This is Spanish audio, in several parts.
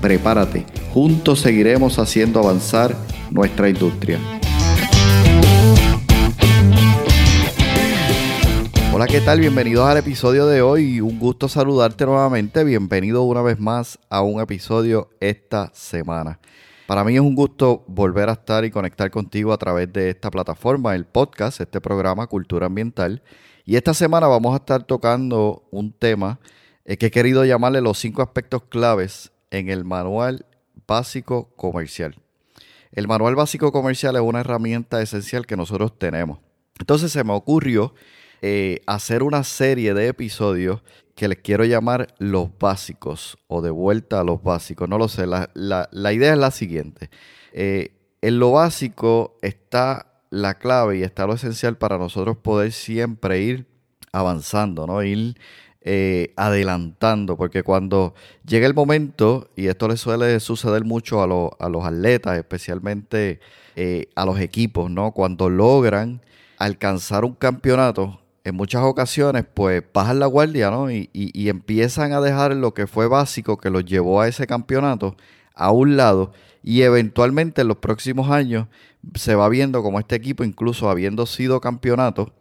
Prepárate, juntos seguiremos haciendo avanzar nuestra industria. Hola, ¿qué tal? Bienvenidos al episodio de hoy. Un gusto saludarte nuevamente. Bienvenido una vez más a un episodio esta semana. Para mí es un gusto volver a estar y conectar contigo a través de esta plataforma, el podcast, este programa Cultura Ambiental. Y esta semana vamos a estar tocando un tema eh, que he querido llamarle los cinco aspectos claves en el manual básico comercial. El manual básico comercial es una herramienta esencial que nosotros tenemos. Entonces se me ocurrió eh, hacer una serie de episodios que les quiero llamar los básicos o de vuelta a los básicos. No lo sé, la, idea es la siguiente. Eh, en lo básico está la clave y está lo esencial para nosotros poder siempre ir avanzando, ¿no? Ir eh, adelantando, porque cuando llega el momento, y esto le suele suceder mucho a, a los atletas, especialmente a los equipos, ¿no? Cuando logran alcanzar un campeonato, en muchas ocasiones pues bajan la guardia, ¿no? Y, empiezan a dejar lo que fue básico que los llevó a ese campeonato a un lado y eventualmente en los próximos años se va viendo como este equipo, incluso habiendo sido campeonato,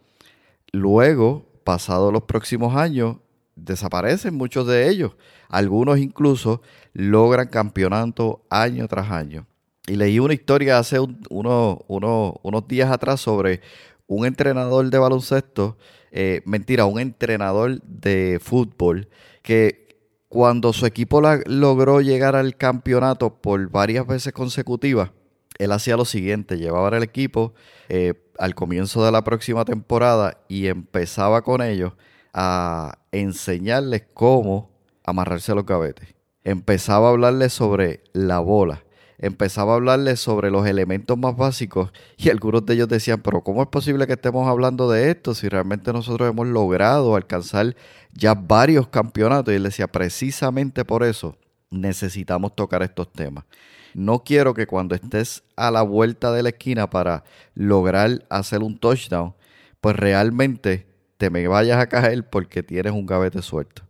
luego, pasados los próximos años, desaparecen muchos de ellos. Algunos incluso logran campeonato año tras año. Y leí una historia hace unos días atrás sobre un entrenador de baloncesto, eh, mentira, un entrenador de fútbol que cuando su equipo logró llegar al campeonato por varias veces consecutivas, él hacía lo siguiente, llevaba al equipo eh, al comienzo de la próxima temporada y empezaba con ellos a enseñarles cómo amarrarse los gavetes. Empezaba a hablarles sobre la bola, empezaba a hablarles sobre los elementos más básicos y algunos de ellos decían, pero ¿cómo es posible que estemos hablando de esto si realmente nosotros hemos logrado alcanzar ya varios campeonatos? Y él decía, precisamente por eso necesitamos tocar estos temas. No quiero que cuando estés a la vuelta de la esquina para lograr hacer un touchdown, pues realmente te me vayas a caer porque tienes un gavete suelto.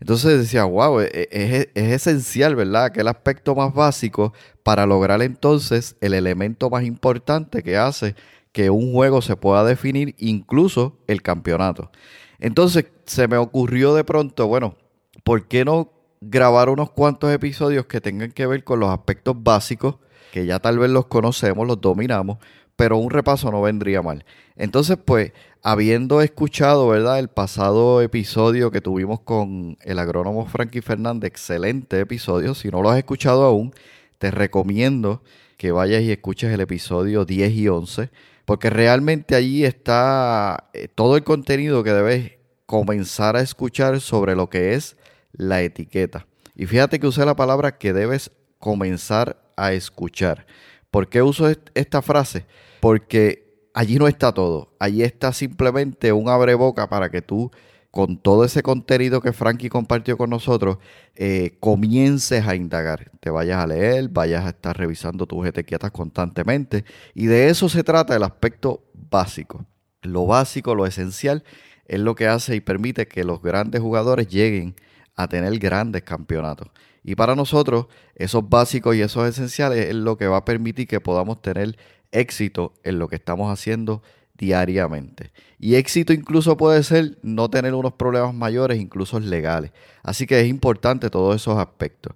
Entonces decía, wow, e, e, es, es, esencial, ¿verdad? Que el aspecto más básico para lograr entonces el elemento más importante que hace que un juego se pueda definir, incluso el campeonato. Entonces se me ocurrió de pronto, bueno, ¿por qué no grabar unos cuantos episodios que tengan que ver con los aspectos básicos, que ya tal vez los conocemos, los dominamos, pero un repaso no vendría mal. Entonces, pues, habiendo escuchado, ¿verdad? El pasado episodio que tuvimos con el agrónomo Frankie Fernández, excelente episodio. Si no lo has escuchado aún, te recomiendo que vayas y escuches el episodio 10 y 11, porque realmente allí está eh, todo el contenido que debes comenzar a escuchar sobre lo que es la etiqueta. Y fíjate que usé la palabra que debes comenzar a escuchar. ¿Por qué uso esta frase? Porque allí no está todo. Allí está simplemente un abreboca para que tú, con todo ese contenido que Frankie compartió con nosotros, eh, comiences a indagar. Te vayas a leer, vayas a estar revisando tus etiquetas constantemente. Y de eso se trata el aspecto básico. Lo básico, lo esencial, es lo que hace y permite que los grandes jugadores lleguen a tener grandes campeonatos. Y para nosotros, esos básicos y esos esenciales es lo que va a permitir que podamos tener éxito en lo que estamos haciendo diariamente. Y éxito incluso puede ser no tener unos problemas mayores, incluso legales. Así que es importante todos esos aspectos.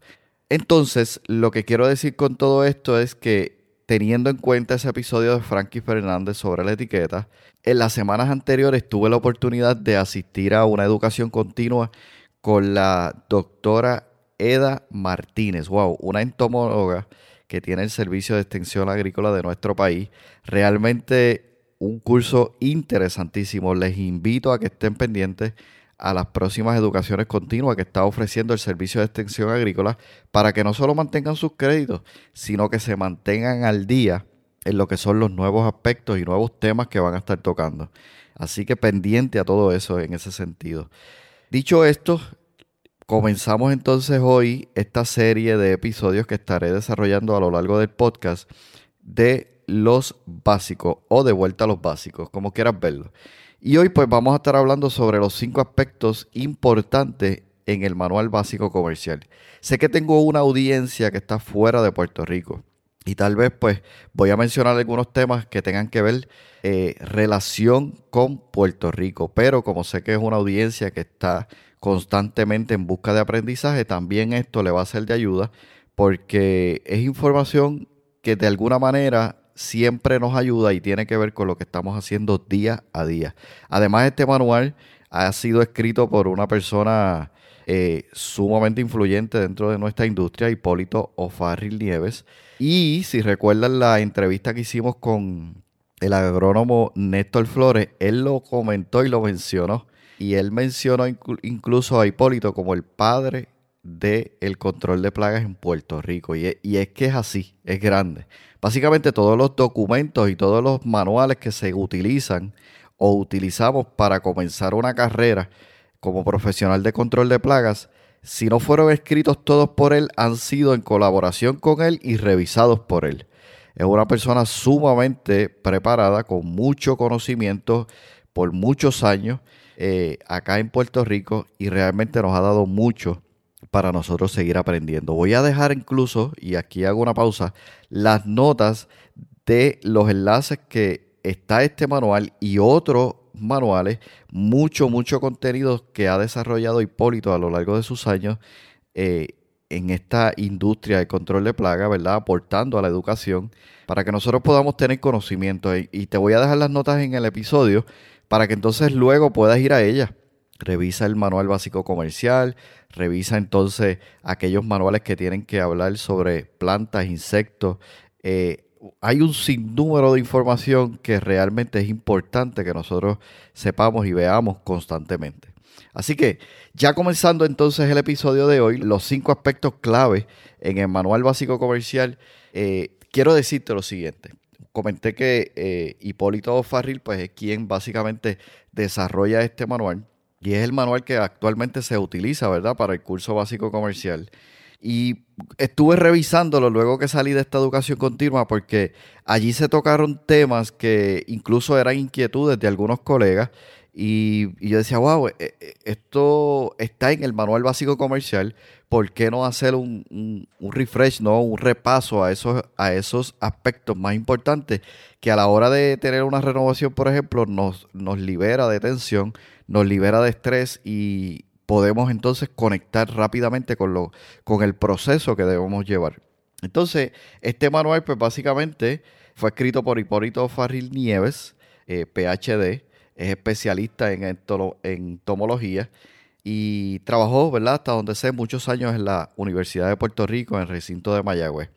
Entonces, lo que quiero decir con todo esto es que teniendo en cuenta ese episodio de Frankie Fernández sobre la etiqueta, en las semanas anteriores tuve la oportunidad de asistir a una educación continua con la doctora Eda Martínez, wow, una entomóloga que tiene el Servicio de Extensión Agrícola de nuestro país. Realmente un curso interesantísimo. Les invito a que estén pendientes a las próximas educaciones continuas que está ofreciendo el Servicio de Extensión Agrícola para que no solo mantengan sus créditos, sino que se mantengan al día en lo que son los nuevos aspectos y nuevos temas que van a estar tocando. Así que pendiente a todo eso en ese sentido. Dicho esto, comenzamos entonces hoy esta serie de episodios que estaré desarrollando a lo largo del podcast de los básicos o de vuelta a los básicos, como quieras verlo. Y hoy pues vamos a estar hablando sobre los cinco aspectos importantes en el manual básico comercial. Sé que tengo una audiencia que está fuera de Puerto Rico y tal vez pues voy a mencionar algunos temas que tengan que ver eh, relación con Puerto Rico, pero como sé que es una audiencia que está constantemente en busca de aprendizaje, también esto le va a ser de ayuda porque es información que de alguna manera siempre nos ayuda y tiene que ver con lo que estamos haciendo día a día. Además, este manual ha sido escrito por una persona eh, sumamente influyente dentro de nuestra industria, Hipólito O'Farrill Nieves. Y si recuerdan la entrevista que hicimos con el agrónomo Néstor Flores, él lo comentó y lo mencionó. Y él mencionó incluso a Hipólito como el padre del control de plagas en Puerto Rico. Y y es que es así, es grande. Básicamente todos los documentos y todos los manuales que se utilizan o utilizamos para comenzar una carrera como profesional de control de plagas, si no fueron escritos todos por él, han sido en colaboración con él y revisados por él. Es una persona sumamente preparada, con mucho conocimiento por muchos años eh, acá en Puerto Rico y realmente nos ha dado mucho para nosotros seguir aprendiendo. Voy a dejar incluso, y aquí hago una pausa, las notas de los enlaces que está este manual y otros manuales, mucho, mucho contenido que ha desarrollado Hipólito a lo largo de sus años eh, en esta industria de control de plaga, ¿verdad? Aportando a la educación para que nosotros podamos tener conocimiento. Y te voy a dejar las notas en el episodio para que entonces luego puedas ir a ellas. Revisa el manual básico comercial, revisa entonces aquellos manuales que tienen que hablar sobre plantas, insectos, eh, hay un sinnúmero de información que realmente es importante que nosotros sepamos y veamos constantemente. Así que ya comenzando entonces el episodio de hoy, los cinco aspectos clave en el manual básico comercial, eh, quiero decirte lo siguiente. Comenté que eh, Hipólito Farril pues, es quien básicamente desarrolla este manual y es el manual que actualmente se utiliza, ¿verdad?, para el curso básico comercial. Y estuve revisándolo luego que salí de esta educación continua porque allí se tocaron temas que incluso eran inquietudes de algunos colegas y, yo decía, wow, eh, eh, esto está en el manual básico comercial, ¿por qué no hacer un, refresh, no un repaso a esos, a esos aspectos más importantes que a la hora de tener una renovación, por ejemplo, nos, nos libera de tensión, nos libera de estrés y, podemos entonces conectar rápidamente con, lo, con el proceso que debemos llevar. Entonces, este manual, pues básicamente fue escrito por Hipólito Farril Nieves, eh, PhD, es especialista en, en tomología y trabajó, ¿verdad? Hasta donde sé, muchos años en la Universidad de Puerto Rico, en el recinto de Mayagüez.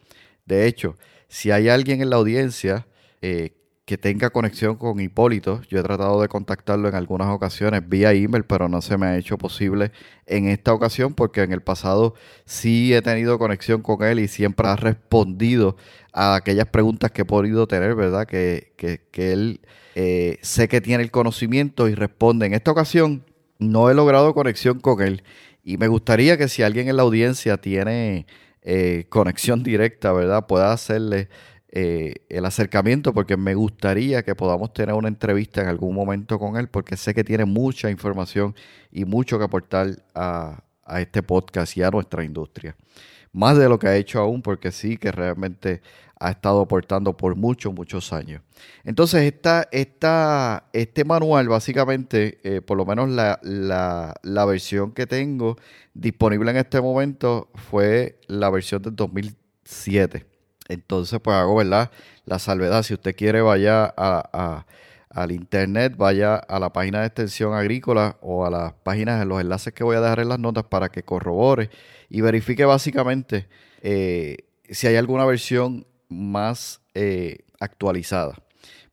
De hecho, si hay alguien en la audiencia eh, que tenga conexión con Hipólito. Yo he tratado de contactarlo en algunas ocasiones vía email, pero no se me ha hecho posible en esta ocasión porque en el pasado sí he tenido conexión con él y siempre ha respondido a aquellas preguntas que he podido tener, ¿verdad? Que, él eh, sé que tiene el conocimiento y responde. En esta ocasión no he logrado conexión con él y me gustaría que si alguien en la audiencia tiene eh, conexión directa, ¿verdad? Pueda hacerle eh, el acercamiento porque me gustaría que podamos tener una entrevista en algún momento con él porque sé que tiene mucha información y mucho que aportar a, este podcast y a nuestra industria. Más de lo que ha hecho aún porque sí que realmente ha estado aportando por muchos, muchos años. Entonces, esta, este manual, básicamente, eh, por lo menos la, la, versión que tengo disponible en este momento fue la versión del 2007. Entonces, pues hago, ¿verdad? La salvedad, si usted quiere, vaya a, al internet, vaya a la página de extensión agrícola o a las páginas, los enlaces que voy a dejar en las notas para que corrobore y verifique básicamente eh, si hay alguna versión más eh, actualizada.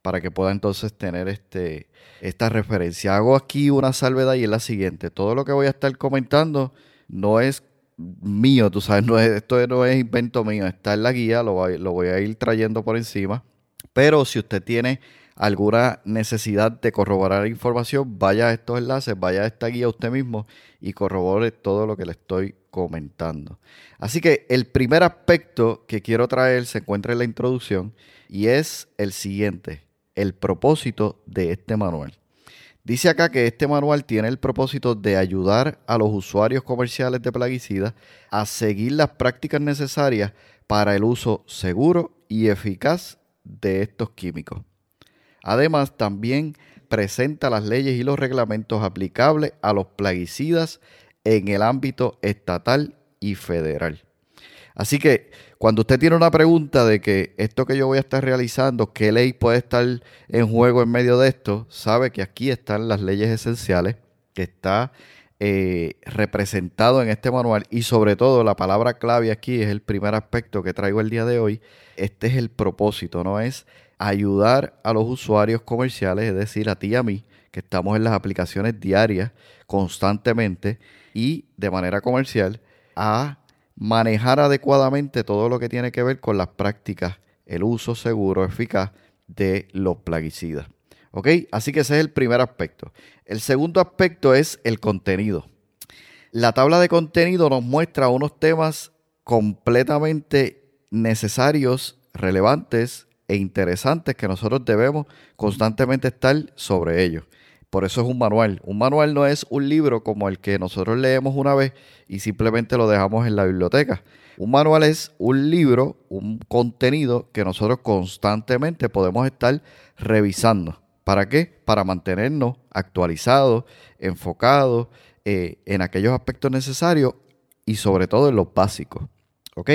para que pueda entonces tener este, esta referencia. Hago aquí una salvedad y es la siguiente. Todo lo que voy a estar comentando no es mío, tú sabes, no es, esto no es invento mío, está en la guía, lo, lo voy a ir trayendo por encima. Pero si usted tiene alguna necesidad de corroborar información, vaya a estos enlaces, vaya a esta guía usted mismo y corrobore todo lo que le estoy comentando. Así que el primer aspecto que quiero traer se encuentra en la introducción y es el siguiente, el propósito de este manual. Dice acá que este manual tiene el propósito de ayudar a los usuarios comerciales de plaguicidas a seguir las prácticas necesarias para el uso seguro y eficaz de estos químicos. Además, también presenta las leyes y los reglamentos aplicables a los plaguicidas en el ámbito estatal y federal. Así que cuando usted tiene una pregunta de que esto que yo voy a estar realizando, qué ley puede estar en juego en medio de esto, sabe que aquí están las leyes esenciales, que está eh, representado en este manual y sobre todo la palabra clave aquí es el primer aspecto que traigo el día de hoy. Este es el propósito, no es ayudar a los usuarios comerciales, es decir, a ti y a mí, que estamos en las aplicaciones diarias constantemente y de manera comercial, a manejar adecuadamente todo lo que tiene que ver con las prácticas, el uso seguro, eficaz de los plaguicidas. ¿Ok? Así que ese es el primer aspecto. El segundo aspecto es el contenido. La tabla de contenido nos muestra unos temas completamente necesarios, relevantes e interesantes que nosotros debemos constantemente estar sobre ellos. Por eso es un manual. Un manual no es un libro como el que nosotros leemos una vez y simplemente lo dejamos en la biblioteca. Un manual es un libro, un contenido que nosotros constantemente podemos estar revisando. ¿Para qué? Para mantenernos actualizados, enfocados eh, en aquellos aspectos necesarios y sobre todo en los básicos. ¿Ok?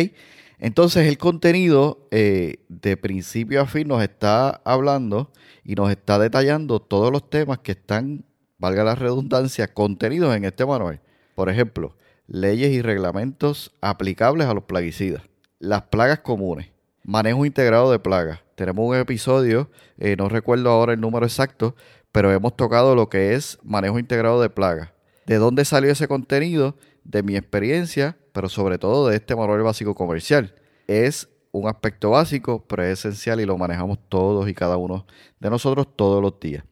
Entonces el contenido eh, de principio a fin nos está hablando y nos está detallando todos los temas que están, valga la redundancia, contenidos en este manual. Por ejemplo, leyes y reglamentos aplicables a los plaguicidas, las plagas comunes, manejo integrado de plagas. Tenemos un episodio, eh, no recuerdo ahora el número exacto, pero hemos tocado lo que es manejo integrado de plagas. ¿De dónde salió ese contenido? De mi experiencia pero sobre todo de este manual básico comercial. Es un aspecto básico, pero es esencial y lo manejamos todos y cada uno de nosotros todos los días.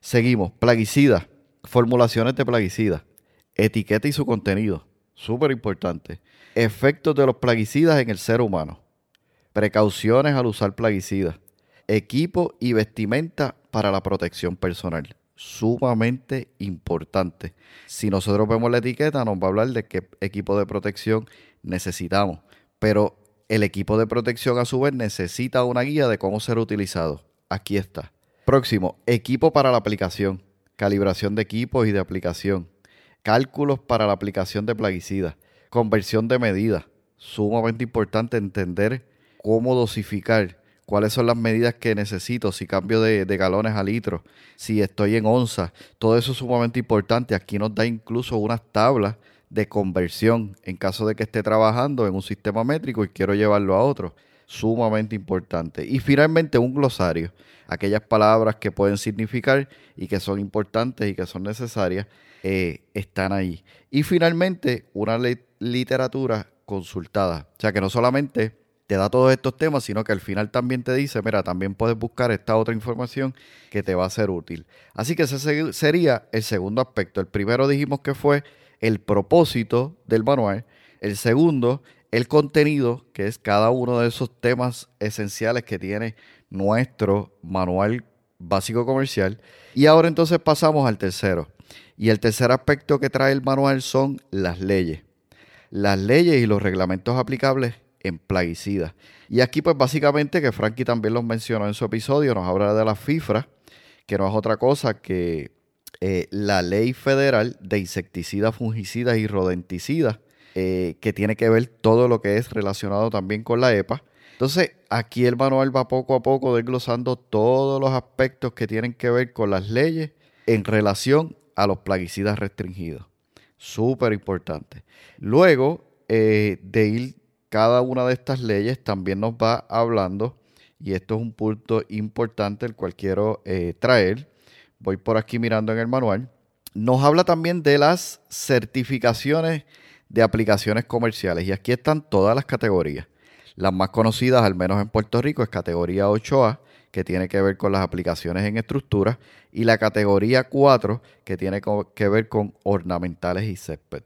Seguimos, plaguicidas, formulaciones de plaguicidas, etiqueta y su contenido, súper importante. Efectos de los plaguicidas en el ser humano, precauciones al usar plaguicidas, equipo y vestimenta para la protección personal sumamente importante. Si nosotros vemos la etiqueta, nos va a hablar de qué equipo de protección necesitamos. Pero el equipo de protección a su vez necesita una guía de cómo ser utilizado. Aquí está. Próximo, equipo para la aplicación. Calibración de equipos y de aplicación. Cálculos para la aplicación de plaguicidas. Conversión de medidas. Sumamente importante entender cómo dosificar cuáles son las medidas que necesito, si cambio de, galones a litros, si estoy en onzas, todo eso es sumamente importante. Aquí nos da incluso unas tablas de conversión en caso de que esté trabajando en un sistema métrico y quiero llevarlo a otro. Sumamente importante. Y finalmente un glosario, aquellas palabras que pueden significar y que son importantes y que son necesarias, eh, están ahí. Y finalmente una literatura consultada. O sea que no solamente te da todos estos temas, sino que al final también te dice, mira, también puedes buscar esta otra información que te va a ser útil. Así que ese sería el segundo aspecto. El primero dijimos que fue el propósito del manual. El segundo, el contenido, que es cada uno de esos temas esenciales que tiene nuestro manual básico comercial. Y ahora entonces pasamos al tercero. Y el tercer aspecto que trae el manual son las leyes. Las leyes y los reglamentos aplicables en plaguicidas. Y aquí pues básicamente que Frankie también los mencionó en su episodio, nos habla de la FIFRA, que no es otra cosa que eh, la ley federal de insecticidas, fungicidas y rodenticidas, eh, que tiene que ver todo lo que es relacionado también con la EPA. Entonces, aquí el manual va poco a poco desglosando todos los aspectos que tienen que ver con las leyes en relación a los plaguicidas restringidos. Súper importante. Luego eh, de ir cada una de estas leyes también nos va hablando y esto es un punto importante el cual quiero eh, traer. Voy por aquí mirando en el manual. Nos habla también de las certificaciones de aplicaciones comerciales y aquí están todas las categorías. Las más conocidas, al menos en Puerto Rico, es categoría 8A, que tiene que ver con las aplicaciones en estructura, y la categoría 4, que tiene que ver con ornamentales y césped.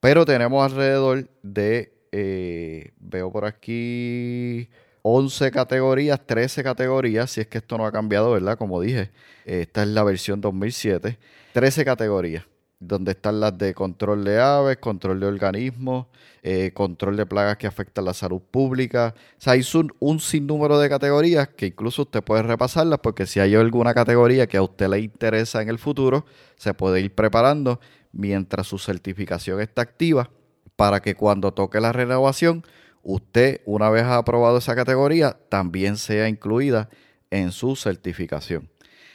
Pero tenemos alrededor de, eh, veo por aquí, 11 categorías, 13 categorías, si es que esto no ha cambiado, ¿verdad? Como dije, esta es la versión 2007, 13 categorías donde están las de control de aves, control de organismos, eh, control de plagas que afectan la salud pública. O sea, hay un, un, sinnúmero de categorías que incluso usted puede repasarlas porque si hay alguna categoría que a usted le interesa en el futuro, se puede ir preparando mientras su certificación está activa para que cuando toque la renovación, usted, una vez aprobado esa categoría, también sea incluida en su certificación.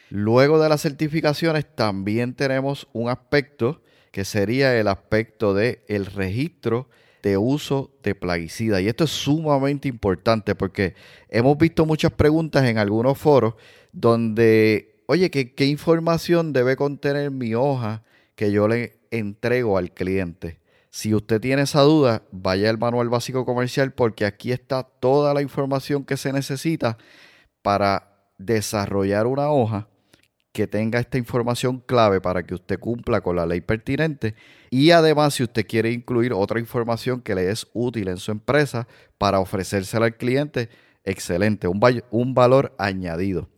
Luego de las certificaciones también tenemos un aspecto que sería el aspecto del el registro de uso de plaguicida. Y esto es sumamente importante porque hemos visto muchas preguntas en algunos foros donde, oye, ¿qué, qué información debe contener mi hoja que yo le entrego al cliente? Si usted tiene esa duda, vaya al manual básico comercial porque aquí está toda la información que se necesita para desarrollar una hoja que tenga esta información clave para que usted cumpla con la ley pertinente y además si usted quiere incluir otra información que le es útil en su empresa para ofrecérsela al cliente, excelente, un, valor añadido.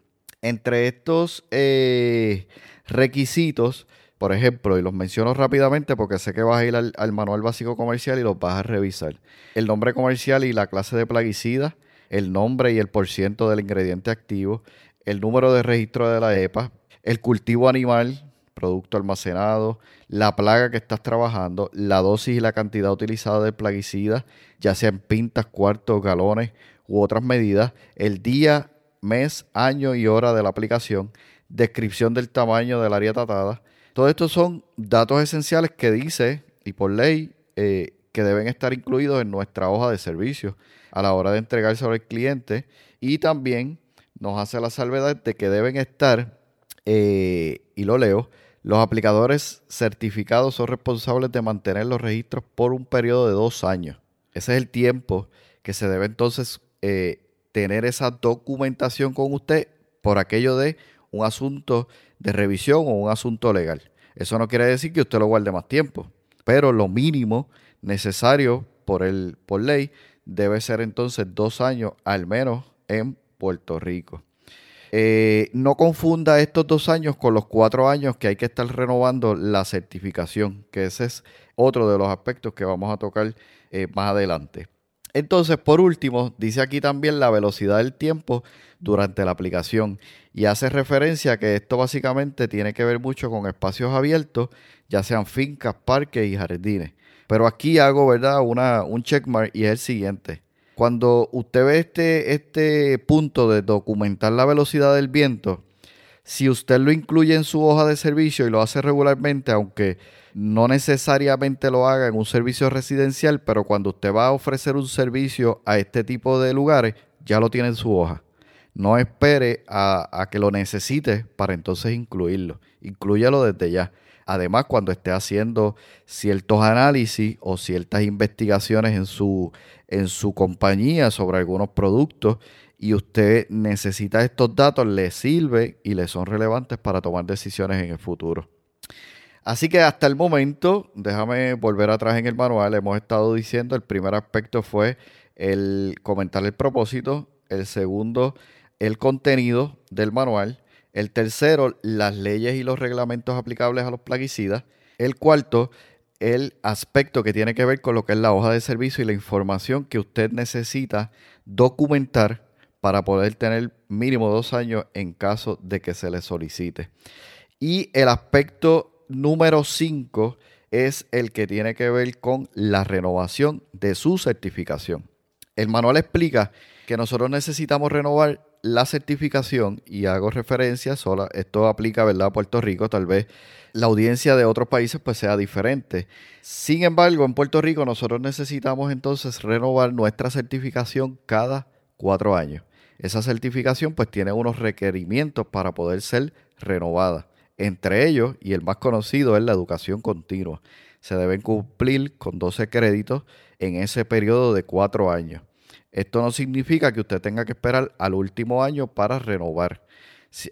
Entre estos eh, requisitos, por ejemplo, y los menciono rápidamente porque sé que vas a ir al, al manual básico comercial y los vas a revisar. El nombre comercial y la clase de plaguicida, el nombre y el porciento del ingrediente activo, el número de registro de la EPA, el cultivo animal, producto almacenado, la plaga que estás trabajando, la dosis y la cantidad utilizada de plaguicida, ya sea en pintas, cuartos, galones u otras medidas, el día, mes, año y hora de la aplicación, descripción del tamaño del área tratada. Todo esto son datos esenciales que dice, y por ley, eh, que deben estar incluidos en nuestra hoja de servicio a la hora de entregárselo al cliente y también nos hace la salvedad de que deben estar eh, y lo leo, los aplicadores certificados son responsables de mantener los registros por un periodo de dos años. Ese es el tiempo que se debe entonces eh, tener esa documentación con usted por aquello de un asunto de revisión o un asunto legal. Eso no quiere decir que usted lo guarde más tiempo, pero lo mínimo necesario por, el, por ley debe ser entonces dos años al menos en Puerto Rico. Eh, no confunda estos dos años con los cuatro años que hay que estar renovando la certificación, que ese es otro de los aspectos que vamos a tocar eh, más adelante. Entonces, por último, dice aquí también la velocidad del tiempo durante la aplicación y hace referencia a que esto básicamente tiene que ver mucho con espacios abiertos, ya sean fincas, parques y jardines. Pero aquí hago, ¿verdad? Una, un checkmark y es el siguiente. Cuando usted ve este, este punto de documentar la velocidad del viento, si usted lo incluye en su hoja de servicio y lo hace regularmente, aunque no necesariamente lo haga en un servicio residencial, pero cuando usted va a ofrecer un servicio a este tipo de lugares, ya lo tiene en su hoja. No espere a, que lo necesite para entonces incluirlo. Inclúyalo desde ya. Además, cuando esté haciendo ciertos análisis o ciertas investigaciones en su, en su compañía sobre algunos productos y usted necesita estos datos, le sirve y le son relevantes para tomar decisiones en el futuro. Así que hasta el momento, déjame volver atrás en el manual, hemos estado diciendo, el primer aspecto fue el comentar el propósito, el segundo, el contenido del manual, el tercero, las leyes y los reglamentos aplicables a los plaguicidas. El cuarto, el aspecto que tiene que ver con lo que es la hoja de servicio y la información que usted necesita documentar para poder tener mínimo dos años en caso de que se le solicite. Y el aspecto número cinco es el que tiene que ver con la renovación de su certificación. El manual explica que nosotros necesitamos renovar la certificación, y hago referencia sola, esto aplica ¿verdad? a Puerto Rico, tal vez la audiencia de otros países pues sea diferente. Sin embargo, en Puerto Rico nosotros necesitamos entonces renovar nuestra certificación cada cuatro años. Esa certificación pues tiene unos requerimientos para poder ser renovada. Entre ellos, y el más conocido, es la educación continua. Se deben cumplir con 12 créditos en ese periodo de cuatro años. Esto no significa que usted tenga que esperar al último año para renovar,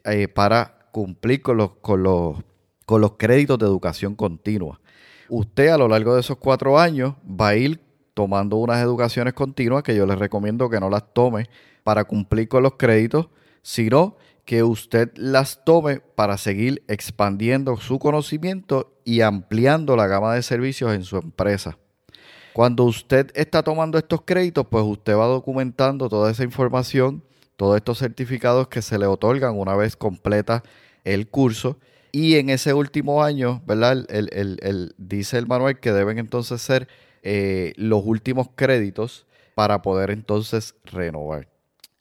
eh, para cumplir con los, con, los, con los créditos de educación continua. Usted a lo largo de esos cuatro años va a ir tomando unas educaciones continuas que yo les recomiendo que no las tome para cumplir con los créditos, sino que usted las tome para seguir expandiendo su conocimiento y ampliando la gama de servicios en su empresa. Cuando usted está tomando estos créditos, pues usted va documentando toda esa información, todos estos certificados que se le otorgan una vez completa el curso. Y en ese último año, ¿verdad? Dice el manual que deben entonces ser eh, los últimos créditos para poder entonces renovar.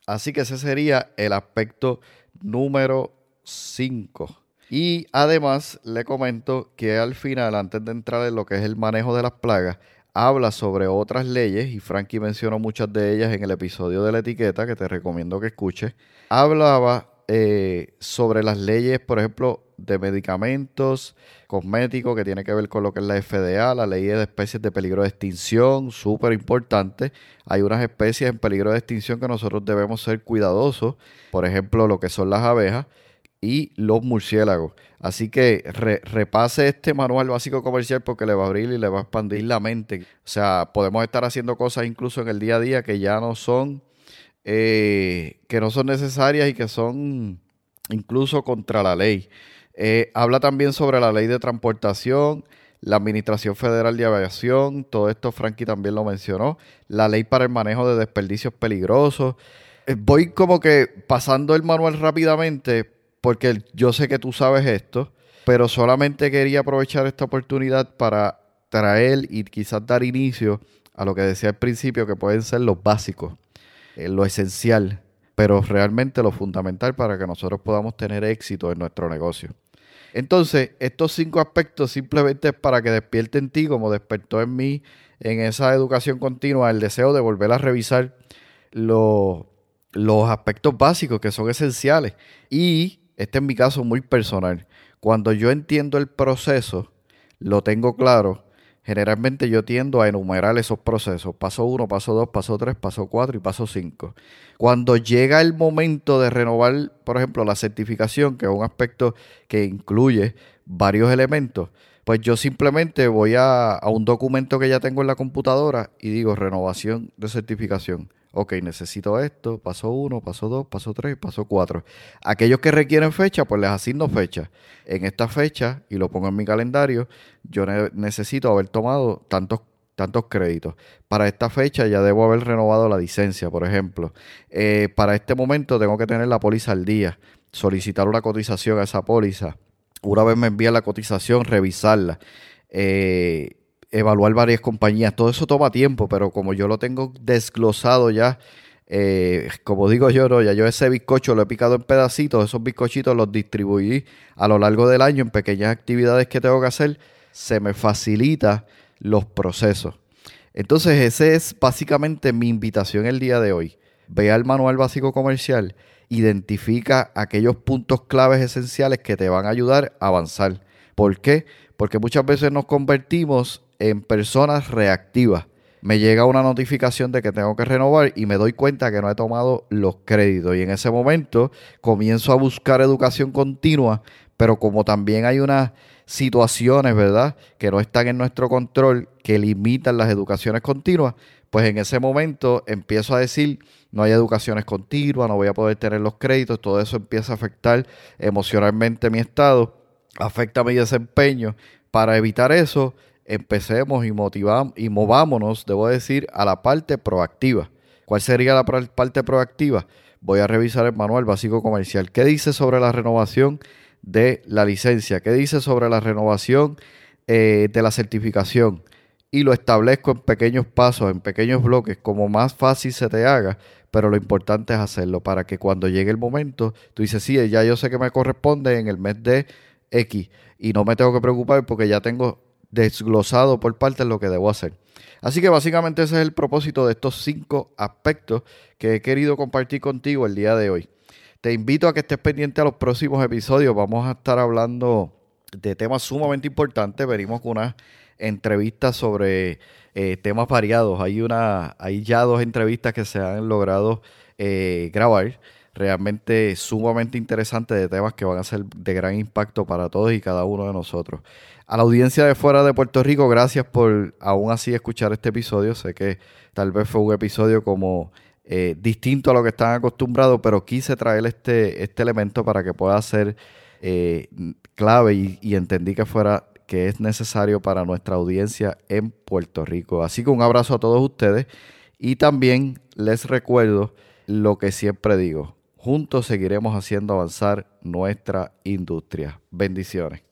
Así que ese sería el aspecto número 5. Y además le comento que al final, antes de entrar en lo que es el manejo de las plagas, habla sobre otras leyes, y Frankie mencionó muchas de ellas en el episodio de la etiqueta, que te recomiendo que escuches. Hablaba eh, sobre las leyes, por ejemplo, de medicamentos, cosméticos, que tiene que ver con lo que es la FDA, la ley de especies de peligro de extinción, súper importante. Hay unas especies en peligro de extinción que nosotros debemos ser cuidadosos, por ejemplo, lo que son las abejas y los murciélagos. Así que repase este manual básico comercial porque le va a abrir y le va a expandir la mente. O sea, podemos estar haciendo cosas incluso en el día a día que ya no son, eh, que no son necesarias y que son incluso contra la ley. Eh, habla también sobre la ley de transportación, la Administración Federal de Aviación, todo esto Frankie también lo mencionó, la ley para el manejo de desperdicios peligrosos. Eh, voy como que pasando el manual rápidamente porque yo sé que tú sabes esto, pero solamente quería aprovechar esta oportunidad para traer y quizás dar inicio a lo que decía al principio, que pueden ser los básicos, eh, lo esencial, pero realmente lo fundamental para que nosotros podamos tener éxito en nuestro negocio. Entonces, estos cinco aspectos simplemente es para que despierte en ti, como despertó en mí en esa educación continua, el deseo de volver a revisar los, los aspectos básicos que son esenciales. Y este es mi caso muy personal. Cuando yo entiendo el proceso, lo tengo claro, generalmente yo tiendo a enumerar esos procesos. Paso 1, paso 2, paso 3, paso 4 y paso 5. Cuando llega el momento de renovar, por ejemplo, la certificación, que es un aspecto que incluye varios elementos, pues yo simplemente voy a, a un documento que ya tengo en la computadora y digo renovación de certificación ok, necesito esto, paso 1, paso 2, paso 3, paso 4. Aquellos que requieren fecha, pues les asigno fecha. En esta fecha, y lo pongo en mi calendario, yo necesito haber tomado tantos tantos créditos. Para esta fecha ya debo haber renovado la licencia, por ejemplo. Eh, para este momento tengo que tener la póliza al día, solicitar una cotización a esa póliza. Una vez me envían la cotización, revisarla. Eh, evaluar varias compañías. Todo eso toma tiempo, pero como yo lo tengo desglosado ya, eh, como digo yo, no, ya yo ese bizcocho lo he picado en pedacitos, esos bizcochitos los distribuí a lo largo del año en pequeñas actividades que tengo que hacer, se me facilita los procesos. Entonces, ese es básicamente mi invitación el día de hoy. Vea el manual básico comercial, identifica aquellos puntos claves esenciales que te van a ayudar a avanzar. ¿Por qué? Porque muchas veces nos convertimos en personas reactivas. Me llega una notificación de que tengo que renovar y me doy cuenta que no he tomado los créditos. Y en ese momento comienzo a buscar educación continua, pero como también hay unas situaciones, ¿verdad?, que no están en nuestro control, que limitan las educaciones continuas, pues en ese momento empiezo a decir, no hay educaciones continuas, no voy a poder tener los créditos, todo eso empieza a afectar emocionalmente mi estado, afecta mi desempeño. Para evitar eso, empecemos y, motivamos, y movámonos, debo decir, a la parte proactiva. ¿Cuál sería la parte proactiva? Voy a revisar el manual básico comercial. ¿Qué dice sobre la renovación de la licencia? ¿Qué dice sobre la renovación eh, de la certificación? Y lo establezco en pequeños pasos, en pequeños bloques, como más fácil se te haga, pero lo importante es hacerlo para que cuando llegue el momento, tú dices, sí, ya yo sé que me corresponde en el mes de X y no me tengo que preocupar porque ya tengo desglosado por partes lo que debo hacer. Así que básicamente ese es el propósito de estos cinco aspectos que he querido compartir contigo el día de hoy. Te invito a que estés pendiente a los próximos episodios. Vamos a estar hablando de temas sumamente importantes. Venimos con unas entrevistas sobre eh, temas variados. Hay, una, hay ya dos entrevistas que se han logrado eh, grabar realmente sumamente interesantes de temas que van a ser de gran impacto para todos y cada uno de nosotros. A la audiencia de fuera de Puerto Rico, gracias por aún así escuchar este episodio. Sé que tal vez fue un episodio como eh, distinto a lo que están acostumbrados, pero quise traer este, este elemento para que pueda ser eh, clave y, y entendí que fuera que es necesario para nuestra audiencia en Puerto Rico. Así que un abrazo a todos ustedes y también les recuerdo lo que siempre digo. Juntos seguiremos haciendo avanzar nuestra industria. Bendiciones.